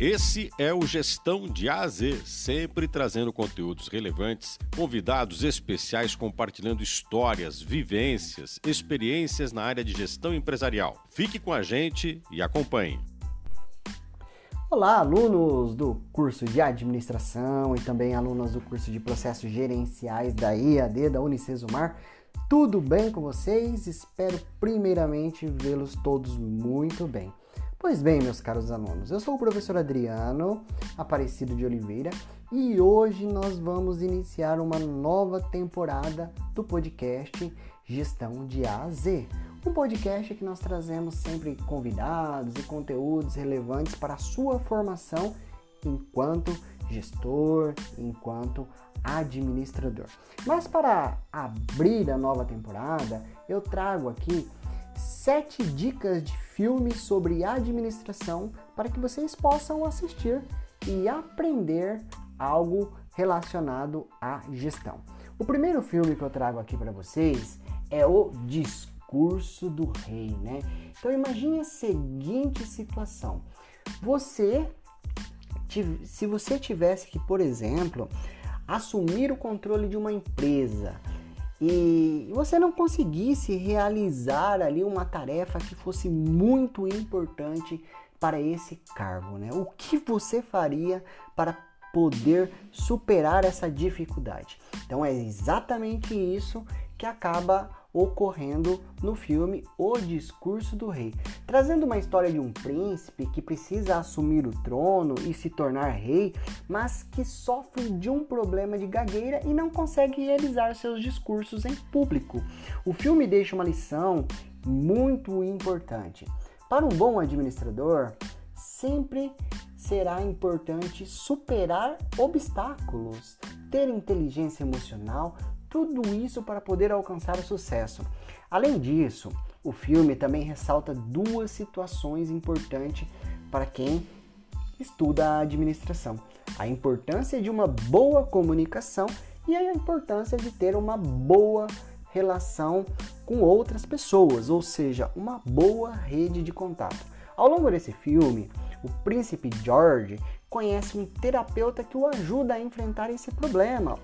Esse é o Gestão de A a Z, sempre trazendo conteúdos relevantes, convidados especiais compartilhando histórias, vivências, experiências na área de gestão empresarial. Fique com a gente e acompanhe. Olá, alunos do curso de administração e também alunos do curso de processos gerenciais da IAD da Unicesumar. Tudo bem com vocês? Espero primeiramente vê-los todos muito bem. Pois bem, meus caros alunos, eu sou o professor Adriano Aparecido de Oliveira e hoje nós vamos iniciar uma nova temporada do podcast Gestão de A a Z. Um podcast que nós trazemos sempre convidados e conteúdos relevantes para a sua formação enquanto gestor, enquanto administrador. Mas para abrir a nova temporada, eu trago aqui sete dicas de filmes sobre administração para que vocês possam assistir e aprender algo relacionado à gestão. O primeiro filme que eu trago aqui para vocês é o Discurso do Rei, né? Então imagine a seguinte situação: você, se você tivesse que, por exemplo, assumir o controle de uma empresa, e você não conseguisse realizar ali uma tarefa que fosse muito importante para esse cargo, né? O que você faria para poder superar essa dificuldade? Então é exatamente isso que acaba ocorrendo no filme O Discurso do Rei, trazendo uma história de um príncipe que precisa assumir o trono e se tornar rei, mas que sofre de um problema de gagueira e não consegue realizar seus discursos em público. O filme deixa uma lição muito importante. Para um bom administrador, sempre será importante superar obstáculos, ter inteligência emocional, tudo isso para poder alcançar o sucesso. Além disso, o filme também ressalta duas situações importantes para quem estuda a administração: a importância de uma boa comunicação e a importância de ter uma boa relação com outras pessoas, ou seja, uma boa rede de contato. Ao longo desse filme, o príncipe George conhece um terapeuta que o ajuda a enfrentar esse problema,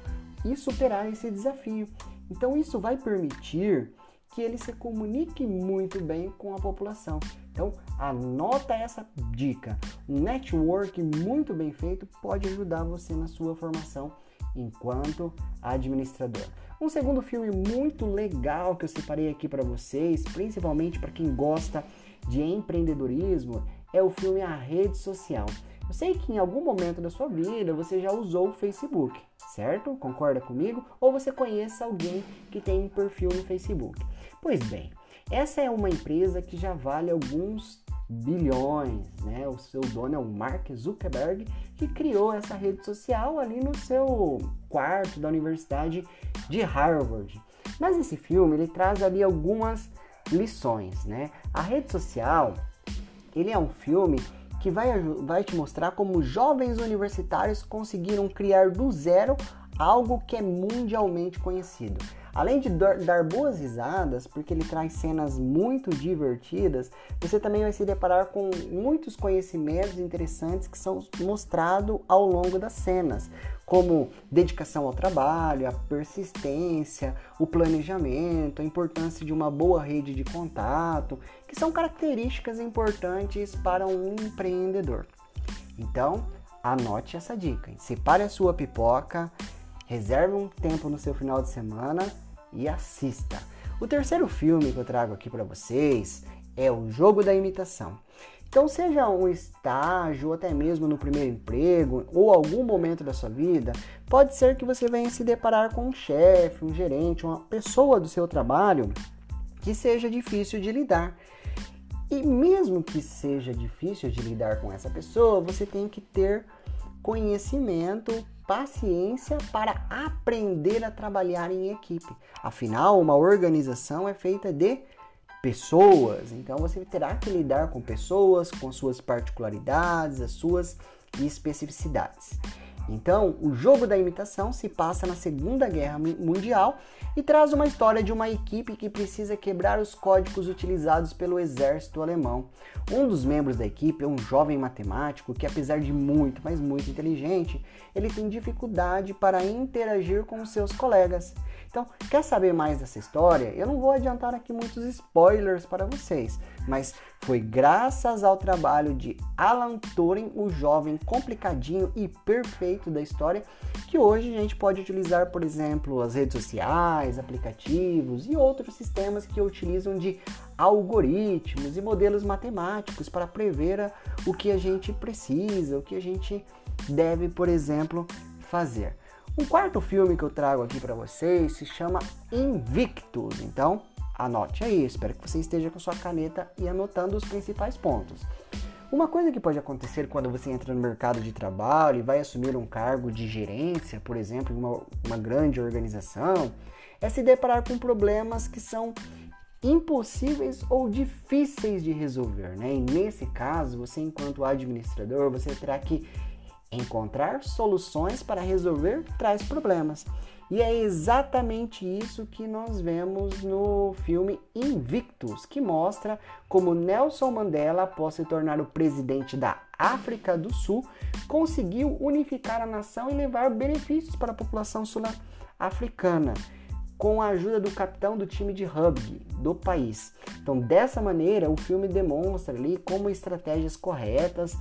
e superar esse desafio. Então, isso vai permitir que ele se comunique muito bem com a população. Então, anota essa dica. Um network muito bem feito pode ajudar você na sua formação enquanto administrador. Um segundo filme muito legal que eu separei aqui para vocês, principalmente para quem gosta de empreendedorismo, é o filme A Rede Social. Eu sei que em algum momento da sua vida você já usou o Facebook, certo? Concorda comigo? Ou você conhece alguém que tem um perfil no Facebook. Pois bem, essa é uma empresa que já vale alguns bilhões, né? O seu dono é o Mark Zuckerberg, que criou essa rede social ali no seu quarto da Universidade de Harvard. Mas esse filme ele traz ali algumas lições, né? A rede social, ele é um filme que vai, vai te mostrar como jovens universitários conseguiram criar do zero algo que é mundialmente conhecido. Além de dar boas risadas, porque ele traz cenas muito divertidas, você também vai se deparar com muitos conhecimentos interessantes que são mostrados ao longo das cenas, como dedicação ao trabalho, a persistência, o planejamento, a importância de uma boa rede de contato, que são características importantes para um empreendedor. Então, anote essa dica. Separe a sua pipoca reserve um tempo no seu final de semana e assista. O terceiro filme que eu trago aqui para vocês é O Jogo da Imitação. Então, seja um estágio, ou até mesmo no primeiro emprego, ou algum momento da sua vida, pode ser que você venha se deparar com um chefe, um gerente, uma pessoa do seu trabalho que seja difícil de lidar. E mesmo que seja difícil de lidar com essa pessoa, você tem que ter conhecimento paciência para aprender a trabalhar em equipe. Afinal, uma organização é feita de pessoas, então você terá que lidar com pessoas, com suas particularidades, as suas especificidades. Então, o jogo da imitação se passa na Segunda Guerra Mundial e traz uma história de uma equipe que precisa quebrar os códigos utilizados pelo exército alemão. Um dos membros da equipe é um jovem matemático que, apesar de muito, mas muito inteligente, ele tem dificuldade para interagir com seus colegas. Então, quer saber mais dessa história? Eu não vou adiantar aqui muitos spoilers para vocês, mas foi graças ao trabalho de Alan Turing, o jovem complicadinho e perfeito da história, que hoje a gente pode utilizar, por exemplo, as redes sociais, aplicativos e outros sistemas que utilizam de algoritmos e modelos matemáticos para prever o que a gente precisa, o que a gente deve, por exemplo, fazer. Um quarto filme que eu trago aqui para vocês se chama Invictus. Então, anote aí, espero que você esteja com sua caneta e anotando os principais pontos. Uma coisa que pode acontecer quando você entra no mercado de trabalho e vai assumir um cargo de gerência, por exemplo, em uma, uma grande organização, é se deparar com problemas que são impossíveis ou difíceis de resolver, né? E nesse caso, você enquanto administrador, você terá que Encontrar soluções para resolver tais problemas. E é exatamente isso que nós vemos no filme Invictus, que mostra como Nelson Mandela, após se tornar o presidente da África do Sul, conseguiu unificar a nação e levar benefícios para a população sul-africana, com a ajuda do capitão do time de rugby do país. Então, dessa maneira, o filme demonstra ali como estratégias corretas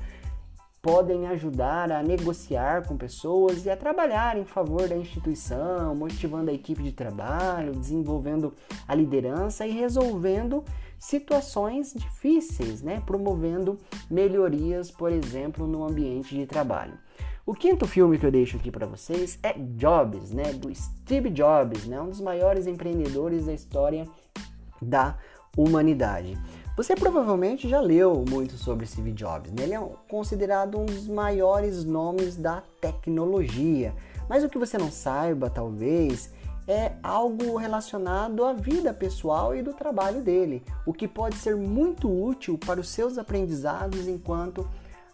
podem ajudar a negociar com pessoas e a trabalhar em favor da instituição, motivando a equipe de trabalho, desenvolvendo a liderança e resolvendo situações difíceis, né? promovendo melhorias, por exemplo, no ambiente de trabalho. O quinto filme que eu deixo aqui para vocês é Jobs, né, do Steve Jobs, né, um dos maiores empreendedores da história da humanidade. Você provavelmente já leu muito sobre Steve Jobs, né? ele é considerado um dos maiores nomes da tecnologia. Mas o que você não saiba, talvez, é algo relacionado à vida pessoal e do trabalho dele, o que pode ser muito útil para os seus aprendizados enquanto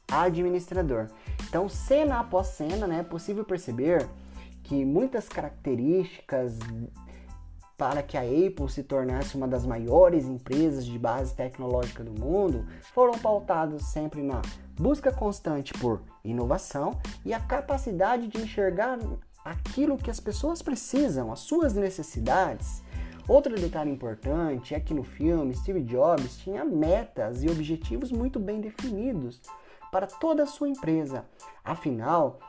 administrador. Então, cena após cena, né, é possível perceber que muitas características para que a Apple se tornasse uma das maiores empresas de base tecnológica do mundo foram pautados sempre na busca constante por inovação e a capacidade de enxergar aquilo que as pessoas precisam, as suas necessidades. Outro detalhe importante é que no filme Steve Jobs tinha metas e objetivos muito bem definidos para toda a sua empresa. Afinal,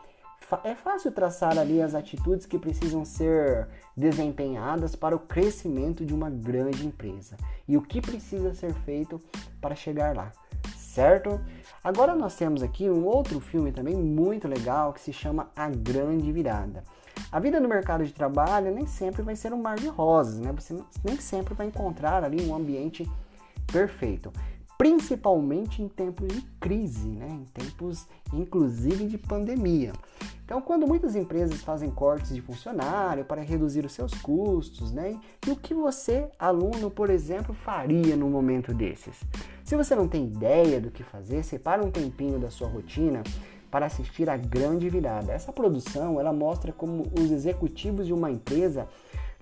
é fácil traçar ali as atitudes que precisam ser desempenhadas para o crescimento de uma grande empresa e o que precisa ser feito para chegar lá, certo? Agora nós temos aqui um outro filme também muito legal que se chama A Grande Virada. A vida no mercado de trabalho nem sempre vai ser um mar de rosas, né? Você nem sempre vai encontrar ali um ambiente perfeito principalmente em tempos de crise, né? em tempos inclusive de pandemia. Então, quando muitas empresas fazem cortes de funcionário para reduzir os seus custos, né? E o que você, aluno, por exemplo, faria num momento desses? Se você não tem ideia do que fazer, separe um tempinho da sua rotina para assistir a grande virada. Essa produção, ela mostra como os executivos de uma empresa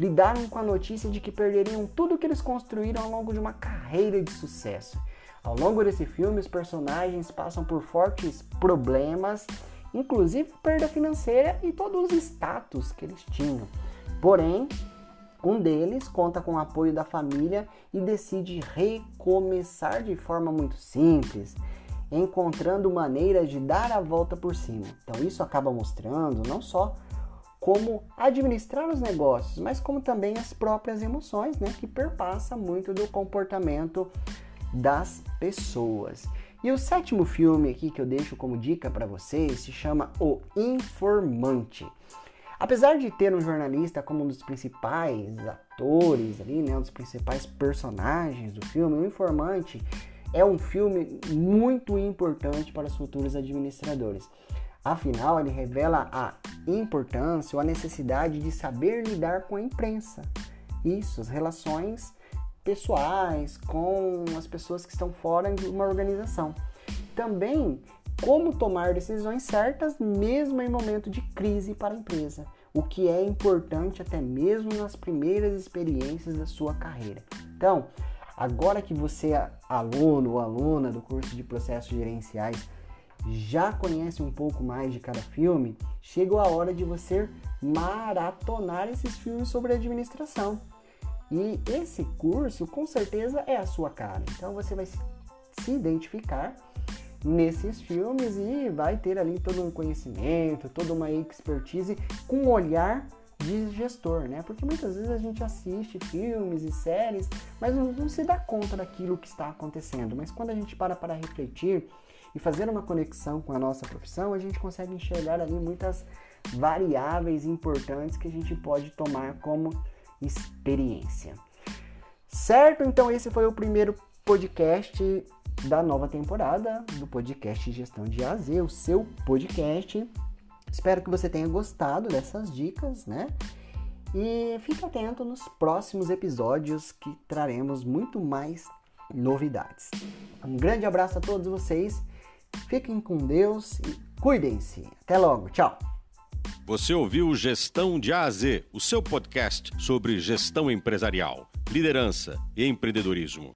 lidaram com a notícia de que perderiam tudo que eles construíram ao longo de uma carreira de sucesso. Ao longo desse filme, os personagens passam por fortes problemas inclusive perda financeira e todos os status que eles tinham. Porém, um deles conta com o apoio da família e decide recomeçar de forma muito simples, encontrando maneiras de dar a volta por cima. Então, isso acaba mostrando não só como administrar os negócios, mas como também as próprias emoções, né, que perpassa muito do comportamento das pessoas. E o sétimo filme aqui que eu deixo como dica para vocês se chama O Informante. Apesar de ter um jornalista como um dos principais atores ali, né, um dos principais personagens do filme, O Informante é um filme muito importante para os futuros administradores. Afinal, ele revela a importância ou a necessidade de saber lidar com a imprensa. Isso, as relações pessoais, com as pessoas que estão fora de uma organização. Também como tomar decisões certas mesmo em momento de crise para a empresa, o que é importante até mesmo nas primeiras experiências da sua carreira. Então, agora que você é aluno ou aluna do curso de processos gerenciais já conhece um pouco mais de cada filme, chegou a hora de você maratonar esses filmes sobre administração. E esse curso com certeza é a sua cara. Então você vai se identificar nesses filmes e vai ter ali todo um conhecimento, toda uma expertise com um olhar de gestor, né? Porque muitas vezes a gente assiste filmes e séries, mas não, não, se dá conta daquilo que está acontecendo. Mas quando a gente para para refletir e fazer uma conexão com a nossa profissão, a gente consegue enxergar ali muitas variáveis importantes que a gente pode tomar como experiência. Certo? Então esse foi o primeiro podcast da nova temporada do podcast Gestão de AZ, o seu podcast. Espero que você tenha gostado dessas dicas, né? E fique atento nos próximos episódios que traremos muito mais novidades. Um grande abraço a todos vocês, fiquem com Deus e cuidem-se. Até logo, tchau! Você ouviu Gestão de A a Z, o seu podcast sobre gestão empresarial, liderança e empreendedorismo.